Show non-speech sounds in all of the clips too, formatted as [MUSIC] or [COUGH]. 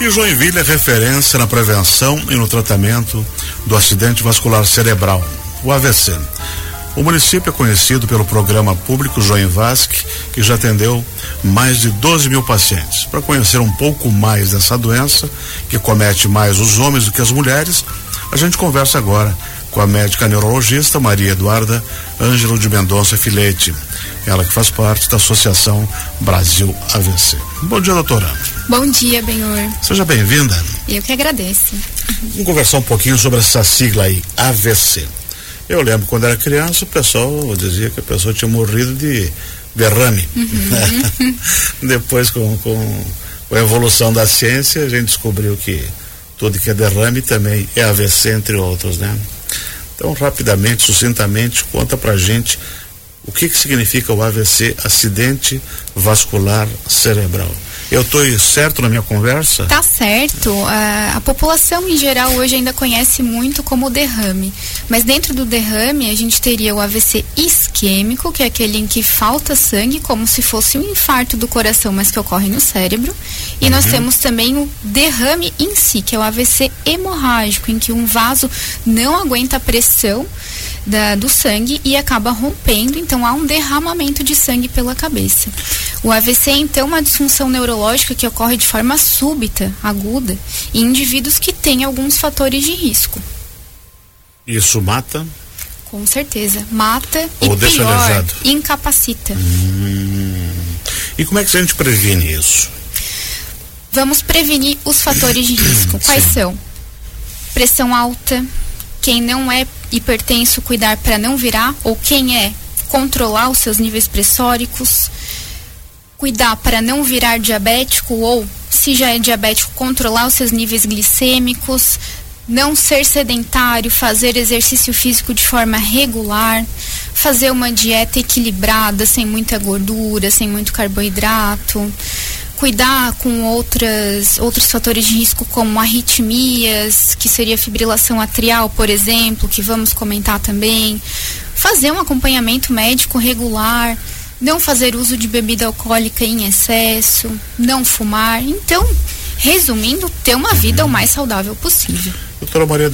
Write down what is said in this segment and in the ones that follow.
E Joinville é referência na prevenção e no tratamento do acidente vascular cerebral, o AVC. O município é conhecido pelo programa público Joinvasc, que já atendeu mais de 12 mil pacientes. Para conhecer um pouco mais dessa doença, que comete mais os homens do que as mulheres, a gente conversa agora com a médica neurologista Maria Eduarda Ângelo de Mendonça Filete. Ela que faz parte da Associação Brasil AVC. Bom dia, doutora. Bom dia, Benhor. Seja bem-vinda. Eu que agradeço. Vamos conversar um pouquinho sobre essa sigla aí, AVC. Eu lembro quando era criança, o pessoal dizia que a pessoa tinha morrido de derrame. Uhum. [LAUGHS] Depois, com, com, com a evolução da ciência, a gente descobriu que tudo que é derrame também é AVC, entre outros, né? Então, rapidamente, sucintamente, conta pra gente o que, que significa o AVC, acidente vascular cerebral. Eu estou certo na minha conversa? Tá certo. A, a, população em geral hoje ainda conhece muito como derrame. Mas dentro do derrame a gente teria o AVC isquêmico, que é aquele em que falta sangue, como se fosse um infarto do coração, mas que ocorre no cérebro. E uhum. nós temos também o derrame em si, que é o AVC hemorrágico, em que um vaso não aguenta a pressão da, do sangue e acaba rompendo, então há um derramamento de sangue pela cabeça. O AVC é então uma disfunção neurológica que ocorre de forma súbita, aguda, em indivíduos que têm alguns fatores de risco. Isso mata? Com certeza, mata Ou e pior, aleijado. incapacita. Hum. E como é que a gente previne isso? Vamos prevenir os fatores de risco. Quais Sim. são? Pressão alta, quem não é hipertenso cuidar para não virar, ou quem é controlar os seus níveis pressóricos, cuidar para não virar diabético ou, se já é diabético, controlar os seus níveis glicêmicos, não ser sedentário, fazer exercício físico de forma regular, fazer uma dieta equilibrada, sem muita gordura, sem muito carboidrato, cuidar com outras, outros fatores de risco como arritmias, que seria fibrilação atrial, por exemplo, que vamos comentar também. Fazer um acompanhamento médico regular, não fazer uso de bebida alcoólica em excesso, não fumar. Então, resumindo, ter uma vida o mais saudável possível. Doutora Maria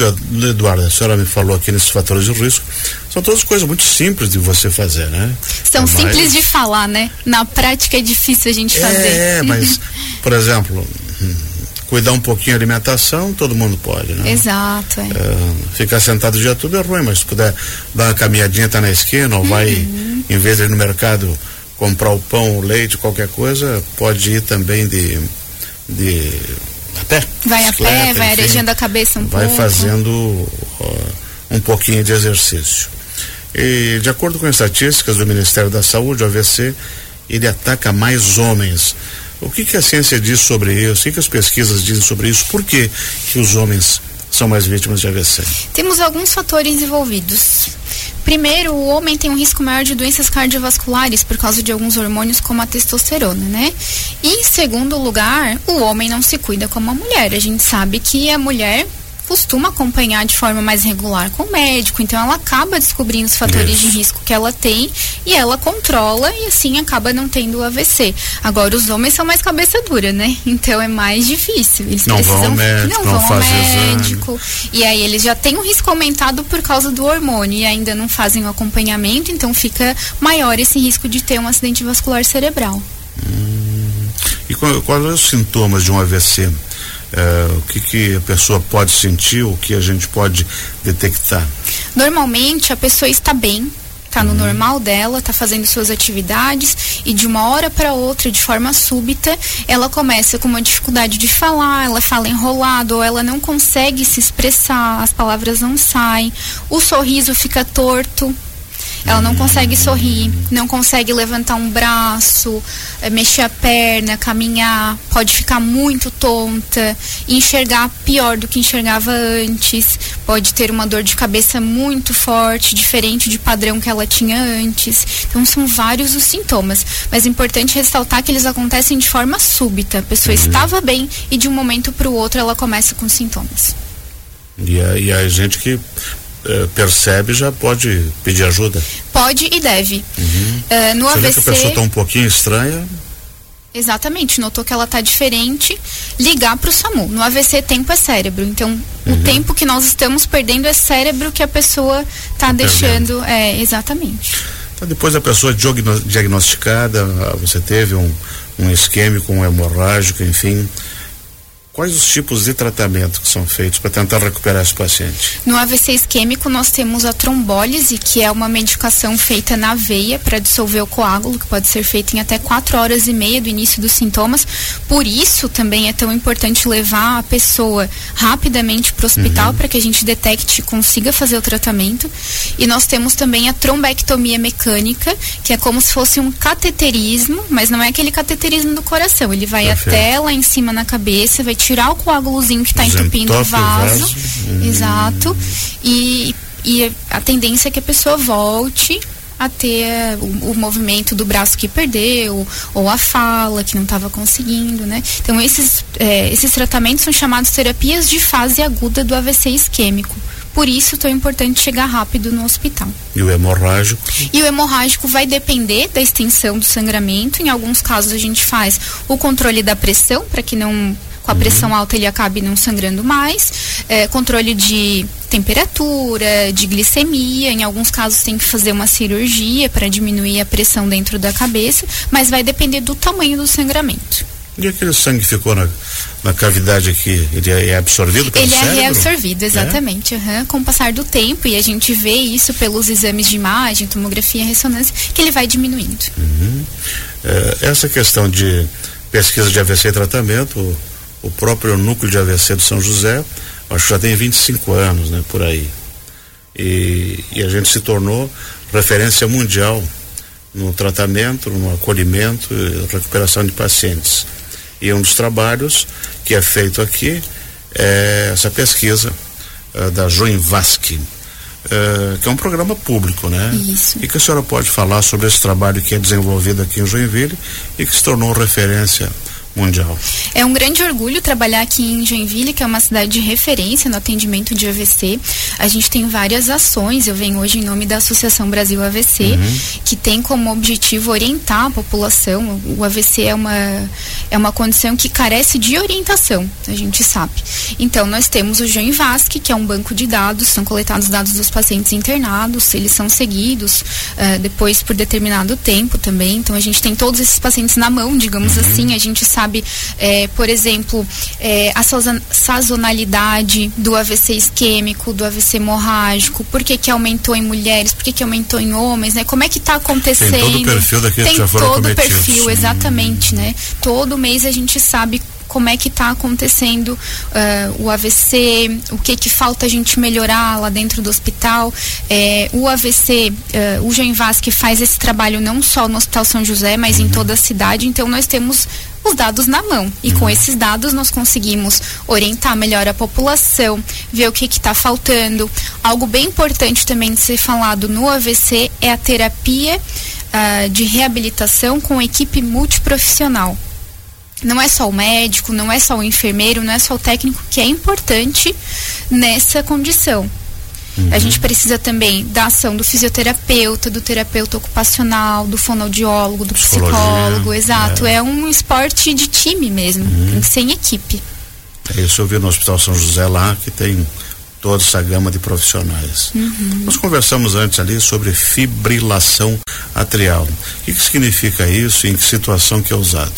Eduarda, a senhora me falou aqui nesses fatores de risco, são todas coisas muito simples de você fazer, né? São é simples mais... de falar, né? Na prática é difícil a gente fazer. É, mas, [LAUGHS] por exemplo, cuidar um pouquinho da alimentação, todo mundo pode, né? Exato. É. É, ficar sentado o dia todo é ruim, mas se puder dar uma caminhadinha, tá na esquina, ou uhum. vai, em vez de ir no mercado comprar o pão, o leite, qualquer coisa, pode ir também de de a pé. Vai a pé, vai arejando a cabeça um vai pouco. Vai fazendo uh, um pouquinho de exercício. E de acordo com estatísticas do Ministério da Saúde, o AVC ele ataca mais homens. O que, que a ciência diz sobre isso? O que, que as pesquisas dizem sobre isso? Por que, que os homens são mais vítimas de AVC? Temos alguns fatores envolvidos. Primeiro, o homem tem um risco maior de doenças cardiovasculares por causa de alguns hormônios como a testosterona, né? E em segundo lugar, o homem não se cuida como a mulher. A gente sabe que a mulher costuma acompanhar de forma mais regular com o médico, então ela acaba descobrindo os fatores Isso. de risco que ela tem e ela controla e assim acaba não tendo o AVC. Agora os homens são mais cabeça dura, né? [LAUGHS] Então é mais difícil. Eles não precisam vão ao médico, não, não vão ao médico. Exame. E aí eles já têm um risco aumentado por causa do hormônio e ainda não fazem o acompanhamento, então fica maior esse risco de ter um acidente vascular cerebral. Hum. E quais são os sintomas de um AVC? É, o que, que a pessoa pode sentir, o que a gente pode detectar? Normalmente a pessoa está bem, está no uhum. normal dela, está fazendo suas atividades e de uma hora para outra, de forma súbita, ela começa com uma dificuldade de falar, ela fala enrolado ou ela não consegue se expressar, as palavras não saem, o sorriso fica torto, ela não consegue sorrir, não consegue levantar um braço, é, mexer a perna, caminhar, pode ficar muito tonta, enxergar pior do que enxergava antes, pode ter uma dor de cabeça muito forte, diferente de padrão que ela tinha antes. Então são vários os sintomas, mas é importante ressaltar que eles acontecem de forma súbita. A pessoa uhum. estava bem e de um momento para o outro ela começa com sintomas. E a, e a gente que eh, percebe já pode pedir ajuda? Pode e deve. Uhum. Uh, no Você AVC. Que a pessoa está um pouquinho estranha? Exatamente, notou que ela está diferente, ligar para o SAMU. No AVC, tempo é cérebro. Então, uhum. o tempo que nós estamos perdendo é cérebro que a pessoa está tá deixando. É, exatamente. Então, depois a pessoa diagnosticada, você teve um, um isquêmico, um hemorrágico, enfim, Quais os tipos de tratamento que são feitos para tentar recuperar esse paciente? No AVC isquêmico, nós temos a trombólise, que é uma medicação feita na veia para dissolver o coágulo, que pode ser feita em até 4 horas e meia do início dos sintomas. Por isso, também é tão importante levar a pessoa rapidamente para o hospital uhum. para que a gente detecte e consiga fazer o tratamento. E nós temos também a trombectomia mecânica, que é como se fosse um cateterismo, mas não é aquele cateterismo do coração. Ele vai Perfeito. até lá em cima na cabeça, vai tirar o coágulozinho que está entupindo o vaso. vaso. Hum. Exato. E, e a tendência é que a pessoa volte a ter o, o, movimento do braço que perdeu, ou a fala que não estava conseguindo, né? Então esses, é, esses tratamentos são chamados terapias de fase aguda do AVC isquêmico. Por isso, tão importante chegar rápido no hospital. E o hemorrágico? E o hemorrágico vai depender da extensão do sangramento. Em alguns casos, a gente faz o controle da pressão para que não com a uhum. pressão alta ele acabe não sangrando mais. É, controle de temperatura, de glicemia, em alguns casos tem que fazer uma cirurgia para diminuir a pressão dentro da cabeça, mas vai depender do tamanho do sangramento. E aquele sangue que ficou na, na cavidade aqui, ele é, é absorvido pelo Ele é cérebro? é reabsorvido, exatamente. É? Uhum. Com o passar do tempo, e a gente vê isso pelos exames de imagem, tomografia, ressonância, que ele vai diminuindo. Uhum. É, essa questão de pesquisa de AVC e tratamento, o próprio núcleo de AVC do São José, acho que já tem 25 anos, né, por aí. E, e a gente se tornou referência mundial no tratamento, no acolhimento e recuperação de pacientes. E um dos trabalhos que é feito aqui é essa pesquisa uh, da Joinvasc, uh, que é um programa público, né? Isso. E que a senhora pode falar sobre esse trabalho que é desenvolvido aqui em Joinville e que se tornou referência mundial. É um grande orgulho trabalhar aqui em Joinville, que é uma cidade de referência no atendimento de AVC. A gente tem várias ações, eu venho hoje em nome da Associação Brasil AVC, uhum. que tem como objetivo orientar a população. O AVC é uma, é uma condição que carece de orientação, a gente sabe. Então, nós temos o Joinvasc, que é um banco de dados, são coletados dados dos pacientes internados, eles são seguidos uh, depois por determinado tempo também. Então, a gente tem todos esses pacientes na mão, digamos uhum. assim, a gente sabe sabe, é, por exemplo, é, a sazonalidade do AVC isquêmico, do AVC hemorrágico, por que que aumentou em mulheres, por que que aumentou em homens, né? Como é que está acontecendo? Tem todo o perfil daqueles Tem que já foram todo o perfil, exatamente, né? Todo mês a gente sabe como é que está acontecendo uh, o AVC, o que que falta a gente melhorar lá dentro do hospital. É, o AVC, uh, o Genvas que faz esse trabalho não só no Hospital São José, mas em toda a cidade, então nós temos os dados na mão. E com esses dados nós conseguimos orientar melhor a população, ver o que está faltando. Algo bem importante também de ser falado no AVC é a terapia uh, de reabilitação com equipe multiprofissional. Não é só o médico, não é só o enfermeiro, não é só o técnico que é importante nessa condição. Uhum. A gente precisa também da ação do fisioterapeuta, do terapeuta ocupacional, do fonoaudiólogo, do psicólogo, exato. É. é. um esporte de time mesmo, uhum. tem que ser em equipe. É isso eu vi no Hospital São José lá, que tem toda essa gama de profissionais. Uhum. Nós conversamos antes ali sobre fibrilação atrial. O que, que significa isso e em que situação que é usado?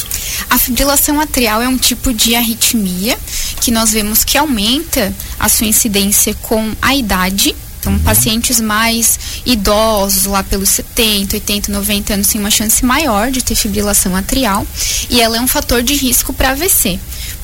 A fibrilação atrial é um tipo de arritmia que nós vemos que aumenta a sua incidência com a idade. Então, uhum. pacientes mais idosos, lá pelos 70, 80, 90 anos, têm uma chance maior de ter fibrilação atrial. E ela é um fator de risco para AVC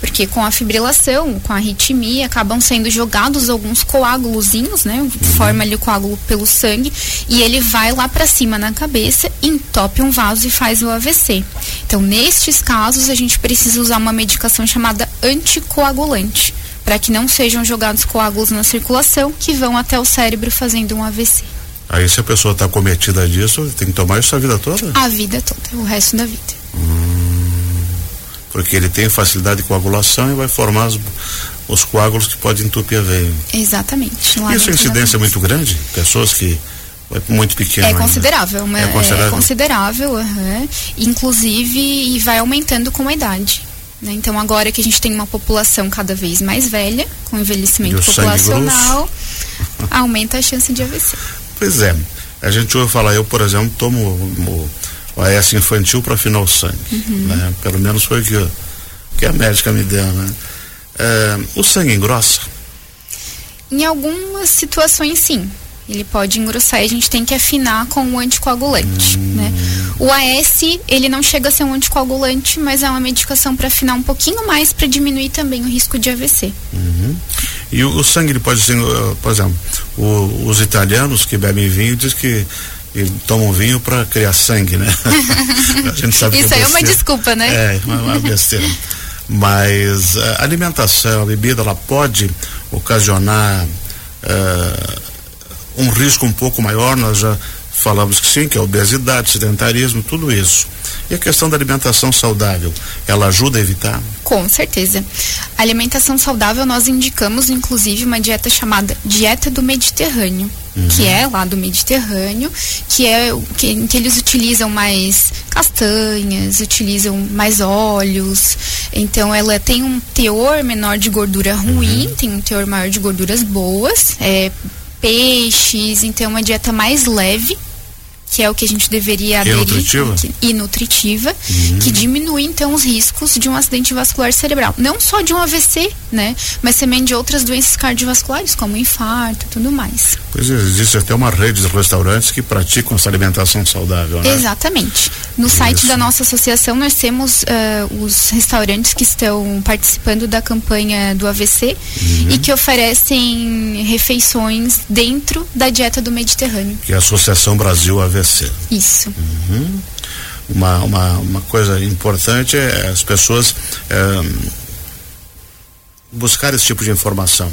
porque com a fibrilação, com a arritmia, acabam sendo jogados alguns coágulozinhos, né? Forma ali o coágulo pelo sangue e ele vai lá para cima na cabeça, entope um vaso e faz o AVC. Então, nestes casos, a gente precisa usar uma medicação chamada anticoagulante para que não sejam jogados coágulos na circulação que vão até o cérebro fazendo um AVC. Aí se a pessoa está cometida disso, tem que tomar isso a vida toda? A vida toda, o resto da vida. Hum porque ele tem facilidade de coagulação e vai formar os, os coágulos que podem entupir a veia. Exatamente. Isso é incidência muito grande? Pessoas que é muito pequeno. É considerável, é considerável. É considerável uhum. Inclusive, e vai aumentando com a idade. Né? Então, agora que a gente tem uma população cada vez mais velha, com envelhecimento populacional, aumenta a chance de AVC. Pois é. A gente ouve falar, eu, por exemplo, tomo o, AS infantil para afinar o sangue. Uhum. Né? Pelo menos foi o que, que a médica me deu. Né? É, o sangue engrossa? Em algumas situações, sim ele pode engrossar e a gente tem que afinar com o anticoagulante, hum. né? O AS, ele não chega a ser um anticoagulante, mas é uma medicação para afinar um pouquinho mais para diminuir também o risco de AVC. Uhum. E o, o, sangue, ele pode ser, uh, por exemplo, o, os italianos que bebem vinho diz que e tomam vinho para criar sangue, né? [LAUGHS] a gente sabe Isso que é, é uma desculpa, né? É, uma, uma besteira. Mas a alimentação, a bebida, ela pode ocasionar uh, um risco um pouco maior, nós já falamos que sim, que é obesidade, sedentarismo, tudo isso. E a questão da alimentação saudável, ela ajuda a evitar? Com certeza. A alimentação saudável nós indicamos inclusive uma dieta chamada dieta do Mediterrâneo, uhum. que é lá do Mediterrâneo, que é que, que eles utilizam mais castanhas, utilizam mais óleos. Então ela tem um teor menor de gordura ruim, uhum. tem um teor maior de gorduras boas, é peixes, então uma dieta mais leve que é o que a gente deveria aderir. E nutritiva? e nutritiva, uhum. que diminui então os riscos de um acidente vascular cerebral. Não só de um AVC, né? Mas também de outras doenças cardiovasculares, como infarto e tudo mais. Pois é, existe até uma rede de restaurantes que praticam essa alimentação saudável, né? Exatamente. No Isso. site da nossa associação nós temos uh, os restaurantes que estão participando da campanha do AVC uhum. e que oferecem refeições dentro da dieta do Mediterrâneo. Que é a Associação Brasil AVC isso. Uhum. Uma, uma, uma coisa importante é as pessoas é, buscar esse tipo de informação.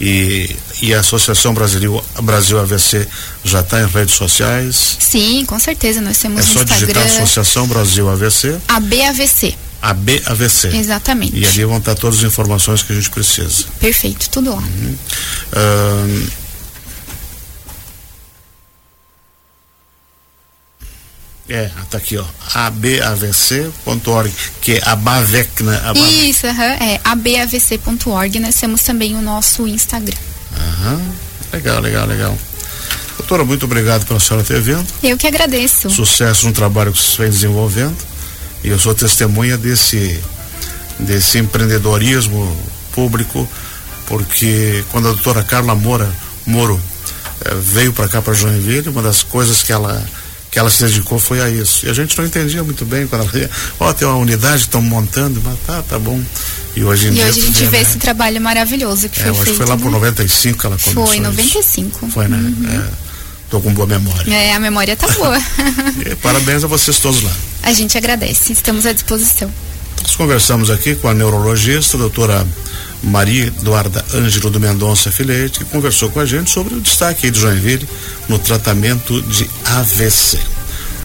E, e a Associação Brasil, Brasil AVC já está em redes sociais? Sim, com certeza. Nós temos é só Instagram. digitar Associação Brasil AVC. ABAVC. ABAVC. Exatamente. E ali vão estar todas as informações que a gente precisa. Perfeito, tudo lá. Uhum. Uh, É, tá aqui, ó. abavc.org, que é a BAVEC, né? Isso, uhum, é abavc.org. Nós temos também o nosso Instagram. Aham, legal, legal, legal. Doutora, muito obrigado pela senhora ter vindo. Eu que agradeço. Sucesso no trabalho que você vem desenvolvendo. E eu sou testemunha desse, desse empreendedorismo público, porque quando a doutora Carla Moura, Moro eh, veio para cá para Joinville, uma das coisas que ela que ela se dedicou foi a isso. E a gente não entendia muito bem quando ela dizia, ó, oh, tem uma unidade, estão montando, mas tá, tá bom. E hoje em e dia. hoje a gente vê né? esse trabalho maravilhoso que é, foi acho feito. foi lá né? por 95 que ela começou. Foi, 95. Isso. Foi, né? Uhum. É, tô com boa memória. É, a memória tá boa. [LAUGHS] e, parabéns a vocês todos lá. A gente agradece, estamos à disposição. Nós conversamos aqui com a neurologista, a doutora Maria Eduarda Ângelo do Mendonça Filete, que conversou com a gente sobre o destaque de Joinville no tratamento de AVC.